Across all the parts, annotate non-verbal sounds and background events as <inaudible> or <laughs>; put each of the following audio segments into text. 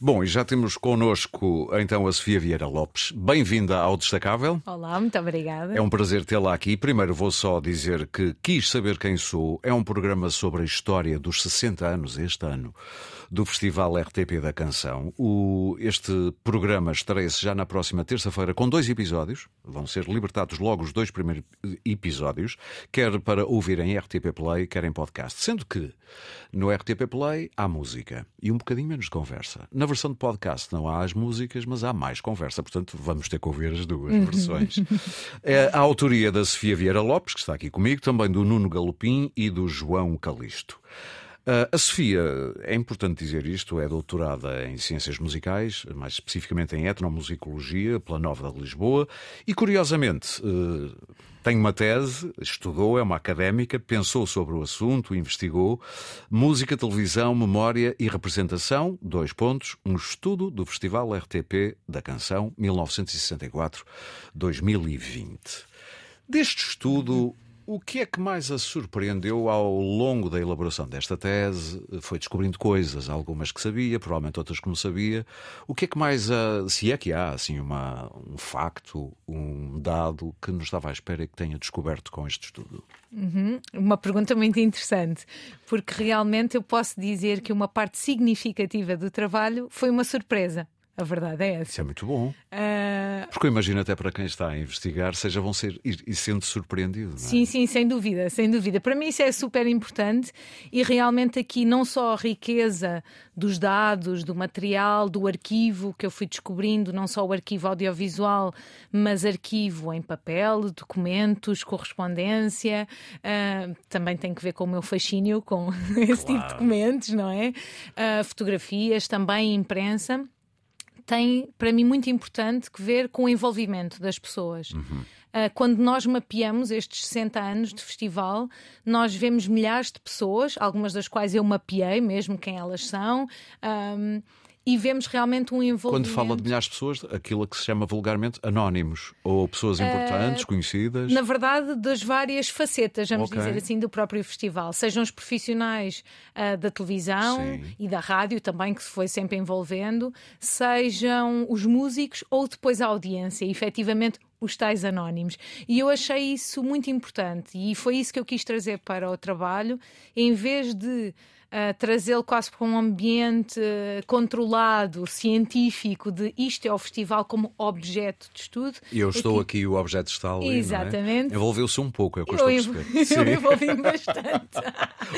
Bom, e já temos connosco então a Sofia Vieira Lopes. Bem-vinda ao Destacável. Olá, muito obrigada. É um prazer tê-la aqui. Primeiro vou só dizer que Quis Saber Quem Sou é um programa sobre a história dos 60 anos este ano do Festival RTP da Canção. O, este programa estreia-se já na próxima terça-feira com dois episódios. Vão ser libertados logo os dois primeiros episódios, quer para ouvir em RTP Play, quer em podcast. Sendo que no RTP Play há música e um bocadinho menos de conversa. Na versão de podcast não há as músicas, mas há mais conversa. Portanto, vamos ter que ouvir as duas <laughs> versões. É a autoria da Sofia Vieira Lopes, que está aqui comigo, também do Nuno Galopim e do João Calisto. Uh, a Sofia, é importante dizer isto, é doutorada em Ciências Musicais, mais especificamente em Etnomusicologia, pela Nova de Lisboa, e curiosamente uh, tem uma tese, estudou, é uma académica, pensou sobre o assunto, investigou música, televisão, memória e representação, dois pontos, um estudo do Festival RTP da Canção 1964-2020. Deste estudo, o que é que mais a surpreendeu ao longo da elaboração desta tese? Foi descobrindo coisas, algumas que sabia, provavelmente outras que não sabia. O que é que mais, a, se é que há assim uma, um facto, um dado que não estava à espera e que tenha descoberto com este estudo? Uhum. Uma pergunta muito interessante, porque realmente eu posso dizer que uma parte significativa do trabalho foi uma surpresa. A verdade é essa. Isso é muito bom. Uh... Porque eu imagino até para quem está a investigar, seja vão ser e sendo surpreendido. É? Sim, sim, sem dúvida, sem dúvida. Para mim isso é super importante e realmente aqui não só a riqueza dos dados, do material, do arquivo que eu fui descobrindo, não só o arquivo audiovisual, mas arquivo em papel, documentos, correspondência, uh, também tem que ver com o meu fascínio com <laughs> esse claro. tipo de documentos, não é? Uh, fotografias, também imprensa tem, para mim, muito importante que ver com o envolvimento das pessoas. Uhum. Uh, quando nós mapeamos estes 60 anos de festival, nós vemos milhares de pessoas, algumas das quais eu mapeei, mesmo quem elas são. Um, e vemos realmente um envolvimento. Quando fala de milhares de pessoas, aquilo que se chama vulgarmente anónimos, ou pessoas importantes, uh, conhecidas? Na verdade, das várias facetas, vamos okay. dizer assim, do próprio festival. Sejam os profissionais uh, da televisão Sim. e da rádio também, que se foi sempre envolvendo, sejam os músicos ou depois a audiência, e, efetivamente os tais anónimos. E eu achei isso muito importante e foi isso que eu quis trazer para o trabalho, em vez de uh, trazê-lo quase para um ambiente controlado, científico, de isto é o festival como objeto de estudo. E eu estou aqui, aqui o objeto está ali. É? Exatamente. É? Envolveu-se um pouco, é o que eu, estou a perceber. <laughs> Eu envolvi-me bastante.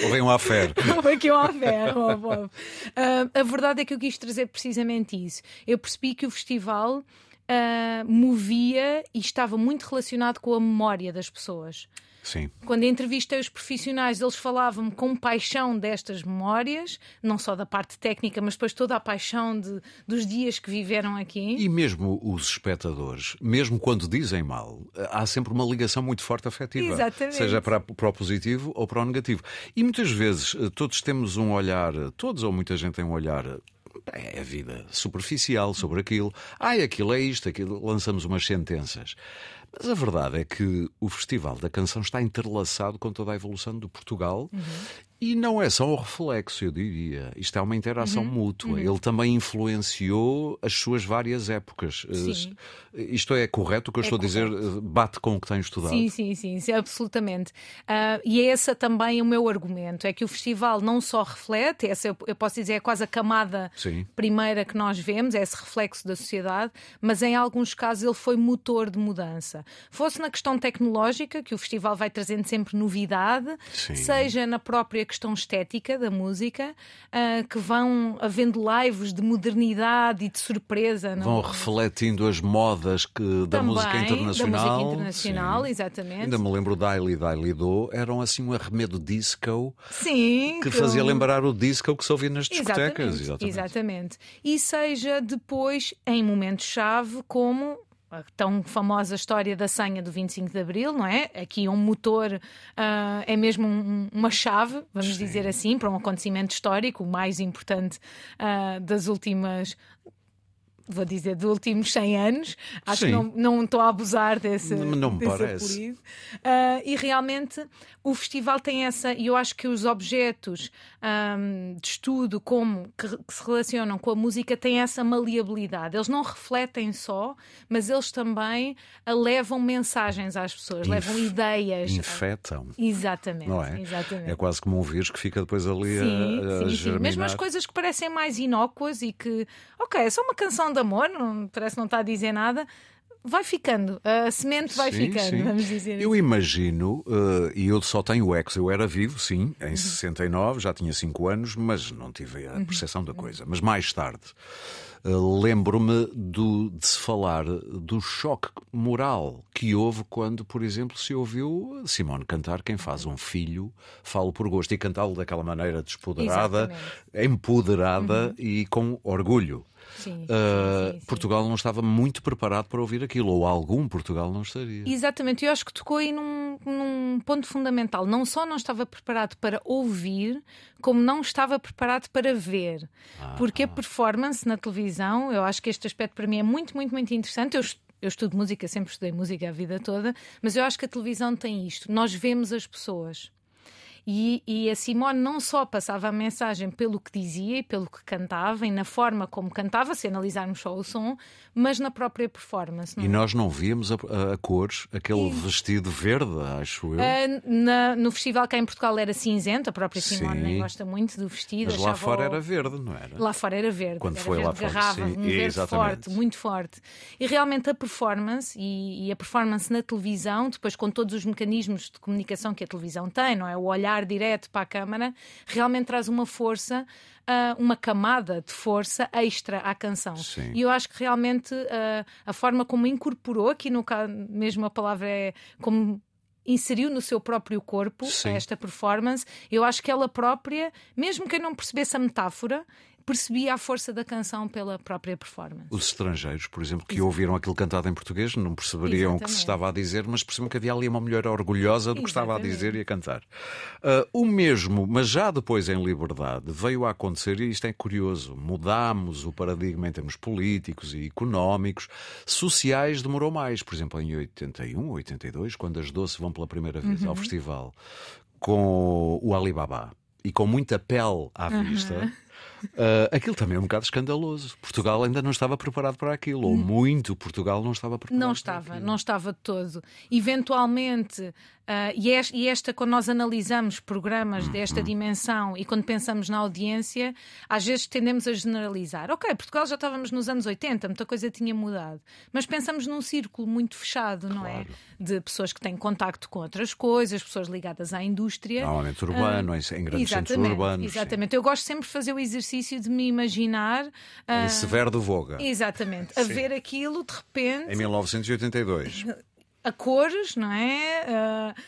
Houve um affair. Houve aqui um affair. <laughs> Uh, a verdade é que eu quis trazer precisamente isso. Eu percebi que o festival uh, movia e estava muito relacionado com a memória das pessoas. Sim. Quando entrevistei os profissionais, eles falavam com paixão destas memórias, não só da parte técnica, mas depois toda a paixão de, dos dias que viveram aqui. E mesmo os espectadores, mesmo quando dizem mal, há sempre uma ligação muito forte afetiva. Exatamente. Seja para, para o positivo ou para o negativo. E muitas vezes eh, todos temos um olhar, todos ou muita gente tem um olhar é a vida superficial sobre aquilo. Ai, aquilo é isto, aquilo. Lançamos umas sentenças. Mas a verdade é que o Festival da Canção está interlaçado com toda a evolução do Portugal uhum. E não é só um reflexo, eu diria. Isto é uma interação uhum, mútua. Uhum. Ele também influenciou as suas várias épocas. Sim. Isto é correto o que eu é estou correto. a dizer? Bate com o que tenho estudado? Sim, sim, sim, sim absolutamente. Uh, e é esse também o meu argumento: é que o festival não só reflete, essa eu, eu posso dizer é quase a camada sim. primeira que nós vemos, é esse reflexo da sociedade, mas em alguns casos ele foi motor de mudança. Fosse na questão tecnológica, que o festival vai trazendo sempre novidade, sim. seja na própria questão estética da música, uh, que vão havendo lives de modernidade e de surpresa. Não? Vão refletindo as modas que, da Também, música internacional. Da música internacional, Sim. exatamente. Ainda me lembro da Daily Daily Do, eram assim um arremedo disco Sim, que, que fazia lembrar o disco que se ouvia nas discotecas. Exatamente, exatamente. exatamente. E seja depois em momentos-chave como a tão famosa história da senha do 25 de Abril, não é? Aqui um motor uh, é mesmo um, uma chave, vamos Sim. dizer assim, para um acontecimento histórico, o mais importante uh, das últimas vou dizer, dos últimos 100 anos. Acho Sim. que não, não estou a abusar desse, não, me desse parece. Uh, e realmente o festival tem essa, e eu acho que os objetos um, de estudo como que, que, se relacionam com a música têm essa maleabilidade. Eles não refletem só, mas eles também levam mensagens às pessoas, Inf levam ideias. Infetam. Exatamente. Não é? Exatamente. É quase como um vírus que fica depois ali sim, a, a sim, sim. Mesmo as coisas que parecem mais inócuas e que, ok, é só uma canção de amor, não, parece não está a dizer nada, vai ficando, a semente vai sim, ficando, sim. vamos dizer Eu assim. imagino, uh, e eu só tenho ex, eu era vivo, sim, em uhum. 69, já tinha 5 anos, mas não tive a uhum. percepção uhum. da coisa. Mas mais tarde, uh, lembro-me de se falar do choque moral que houve quando, por exemplo, se ouviu Simone cantar Quem faz um filho, falo por gosto, e cantá-lo daquela maneira despoderada, Exatamente. empoderada uhum. e com orgulho. Sim, uh, sim, sim, Portugal não estava muito preparado para ouvir aquilo, ou algum Portugal não estaria. Exatamente, eu acho que tocou aí num, num ponto fundamental. Não só não estava preparado para ouvir, como não estava preparado para ver. Ah, Porque a performance na televisão, eu acho que este aspecto para mim é muito, muito, muito interessante. Eu eu estudo música, sempre estudei música a vida toda, mas eu acho que a televisão tem isto. Nós vemos as pessoas. E, e, a Simone não só passava a mensagem pelo que dizia e pelo que cantava e na forma como cantava, se analisarmos só o som, mas na própria performance. e é? nós não víamos a, a, a cores, aquele e... vestido verde, acho eu. Uh, na, no festival cá em Portugal era cinzento, a própria Simone Sim. nem gosta muito do vestido. Mas lá fora o... era verde, não era? Lá fora era verde. Quando era foi verde lá fora. Garrafa, Sim. um verde Exatamente. forte, muito forte. E realmente a performance e, e a performance na televisão, depois com todos os mecanismos de comunicação que a televisão tem, não é? O olhar direto para a câmara, realmente traz uma força uh, uma camada de força extra à canção. Sim. E eu acho que realmente uh, a forma como incorporou, aqui no caso, mesmo a palavra é como inseriu no seu próprio corpo Sim. esta performance, eu acho que ela própria, mesmo que eu não percebesse a metáfora, percebia a força da canção pela própria performance. Os estrangeiros, por exemplo, que ouviram aquilo cantado em português, não perceberiam o que se estava a dizer, mas percebiam que havia ali uma mulher orgulhosa do que estava a dizer e a cantar. Uh, o mesmo, mas já depois em liberdade, veio a acontecer, e isto é curioso, mudámos o paradigma em termos políticos e económicos, sociais demorou mais. Por exemplo, em 81, 82, quando as Doce vão pela primeira vez uhum. ao festival com o Alibaba e com muita pele à vista. Uhum. Uh, aquilo também é um bocado escandaloso. Portugal ainda não estava preparado para aquilo, ou muito Portugal não estava preparado. Não estava, não estava de todo. Eventualmente, Uh, e, esta, e, esta, quando nós analisamos programas desta dimensão e quando pensamos na audiência, às vezes tendemos a generalizar. Ok, Portugal já estávamos nos anos 80, muita coisa tinha mudado. Mas pensamos num círculo muito fechado, não é? claro. é? De pessoas que têm contacto com outras coisas, pessoas ligadas à indústria. Normalmente urbano, uh, em grandes centros urbanos. Exatamente. Sim. Eu gosto sempre de fazer o exercício de me imaginar. Uh, em Severo do Voga. Exatamente. A ver aquilo de repente. Em 1982. a cores, não é? Uh,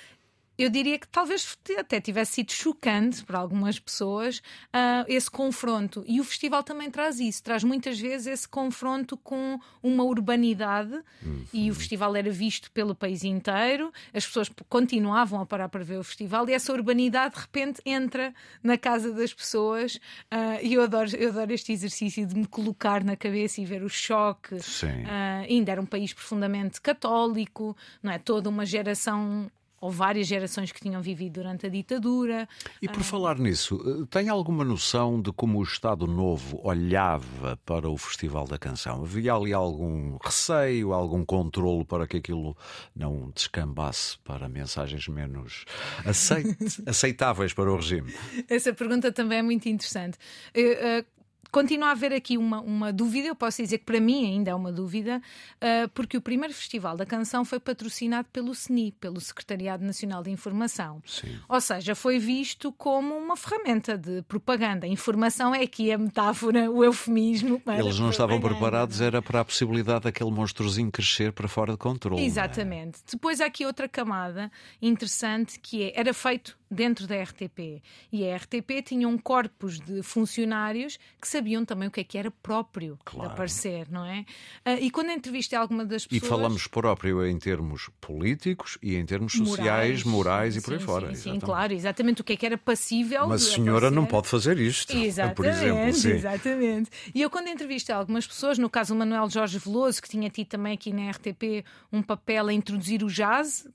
eu diria que talvez até tivesse sido chocante para algumas pessoas uh, esse confronto. E o festival também traz isso, traz muitas vezes esse confronto com uma urbanidade. Uhum. E o festival era visto pelo país inteiro, as pessoas continuavam a parar para ver o festival, e essa urbanidade de repente entra na casa das pessoas. Uh, e eu adoro, eu adoro este exercício de me colocar na cabeça e ver o choque. Uh, ainda era um país profundamente católico, não é? Toda uma geração ou várias gerações que tinham vivido durante a ditadura. E por ah, falar nisso, eh, tem alguma noção de como o Estado Novo olhava para o Festival da Canção? Havia ali algum receio, algum controle para que aquilo não descambasse para mensagens menos <laughs> aceitáveis para o regime? Essa pergunta também é muito interessante. Uh, uh, continua a haver aqui uma, uma dúvida, eu posso dizer que para mim ainda é uma dúvida, uh, porque o primeiro Festival da Canção foi patrocinado pelo SNI, pelo Secretariado Nacional de Informação. Sim. Ou seja, foi visto como uma ferramenta de propaganda. Informação é aqui a metáfora, o eufemismo. Eles não estavam preparados, era para a possibilidade daquele monstruozinho crescer para fora de controle. É? Exatamente. É? Depois há aqui outra camada interessante que é, era feito dentro da RTP. E a RTP tinha um corpus de funcionários que sabiam também o que é que era próprio claro. de aparecer, não é? Uh, e quando entrevistei alguma das pessoas. E falamos próprio em termos políticos e em termos sociais, morais, morais e por aí sim, fora. Sim, sim, claro, exatamente o que é que era passível. Mas a senhora aparecer. não pode fazer isto. Exatamente, por exemplo. Sim. exatamente. E eu, quando entrevistei algumas pessoas, no caso o Manuel Jorge Veloso, que tinha tido também aqui na RTP um papel a introduzir o jazz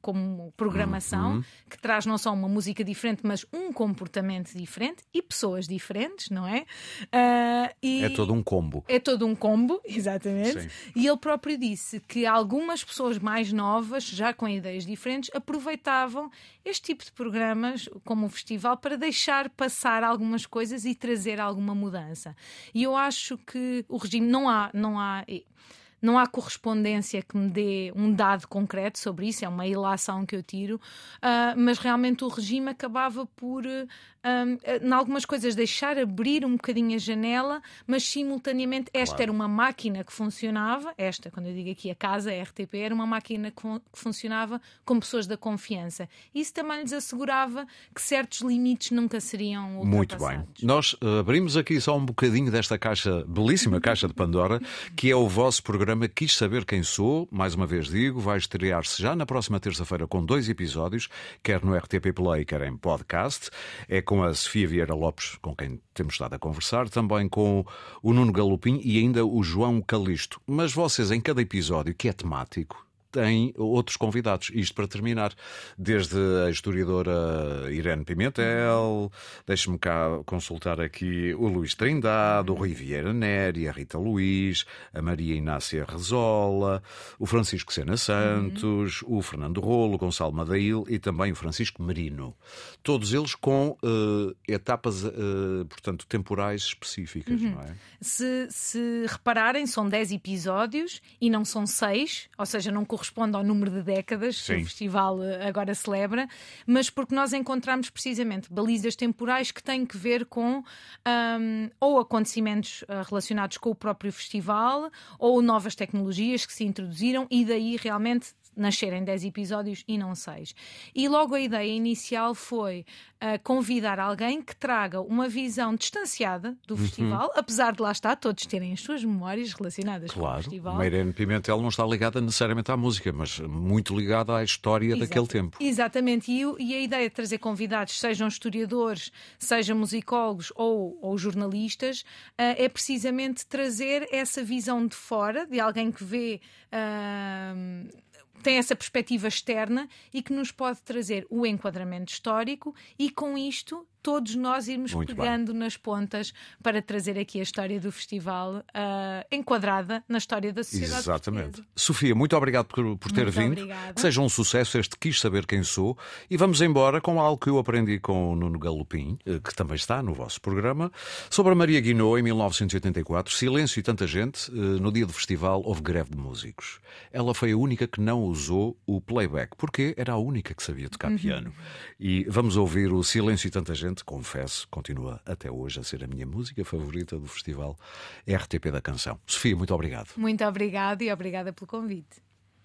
como programação, uhum. que traz não só uma música diferente, mas um comportamento diferente e pessoas diferentes, não é? Uh, e... É todo um combo. É todo um combo, <laughs> exatamente. Sim. E ele próprio disse que algumas pessoas mais novas, já com ideias diferentes, aproveitavam este tipo de programas, como o festival, para deixar passar algumas coisas e trazer alguma mudança. E eu acho que o regime não há, não há não há correspondência que me dê um dado concreto sobre isso, é uma ilação que eu tiro, uh, mas realmente o regime acabava por uh, um, em algumas coisas, deixar abrir um bocadinho a janela, mas simultaneamente esta claro. era uma máquina que funcionava, esta, quando eu digo aqui a casa, a RTP, era uma máquina que, que funcionava com pessoas da confiança. Isso também lhes assegurava que certos limites nunca seriam Muito bem. Nós abrimos aqui só um bocadinho desta caixa, belíssima caixa de Pandora, que é o vosso programa Quis Saber Quem Sou. Mais uma vez digo, vai estrear-se já na próxima terça-feira com dois episódios, quer no RTP Play, quer em podcast. É com a Sofia Vieira Lopes, com quem temos estado a conversar, também com o Nuno Galopim e ainda o João Calisto. Mas vocês, em cada episódio, que é temático, tem outros convidados. Isto para terminar, desde a historiadora Irene Pimentel, deixe-me cá consultar aqui o Luís Trindade, o Rui Vieira Neri, a Rita Luís, a Maria Inácia Rezola, o Francisco Sena Santos, uhum. o Fernando Rolo, o Gonçalo Madail e também o Francisco Merino. Todos eles com uh, etapas, uh, portanto, temporais específicas, uhum. não é? Se, se repararem, são 10 episódios e não são 6, ou seja, não corresponde ao número de décadas Sim. que o festival eh, agora celebra, mas porque nós encontramos precisamente balizas temporais que têm que ver com um, ou acontecimentos eh, relacionados com o próprio festival ou novas tecnologias que se introduziram e daí realmente nascerem 10 episódios e não 6. E logo a ideia inicial foi uh, convidar alguém que traga uma visão distanciada do uhum. festival, apesar de lá estar todos terem as suas memórias relacionadas claro, com o festival. Claro, Meirene Pimentel não está ligada necessariamente à música, mas muito ligada à história daquele tempo. Exatamente, e, e, a ideia de trazer convidados, sejam historiadores, sejam musicólogos ou, ou jornalistas, uh, é precisamente trazer essa visão de fora, de alguém que vê. Uh, tem essa perspectiva externa e que nos pode trazer o enquadramento histórico e com isto todos nós irmos Muito pegando bem. nas pontas para trazer aqui a história do festival uh, enquadrada na história da sociedade. Exatamente. Portuguesa. Sofia, muito obrigado por, por ter muito vindo. Obrigada. Que seja um sucesso este Quis Saber Quem Sou. E vamos embora com algo que eu aprendi com o Nuno Galopim, eh, que também está no vosso programa, sobre a Maria Guinou em 1984. Silêncio e tanta gente. Eh, no dia do festival houve greve de músicos. Ela foi a única que não usou o playback, porque era a única que sabia tocar uhum. piano. E vamos ouvir o Silêncio e tanta gente confesso, continua até hoje a ser a minha música favorita do festival RTP da Canção. Sofia, muito obrigado. Muito obrigado e obrigada pelo convite.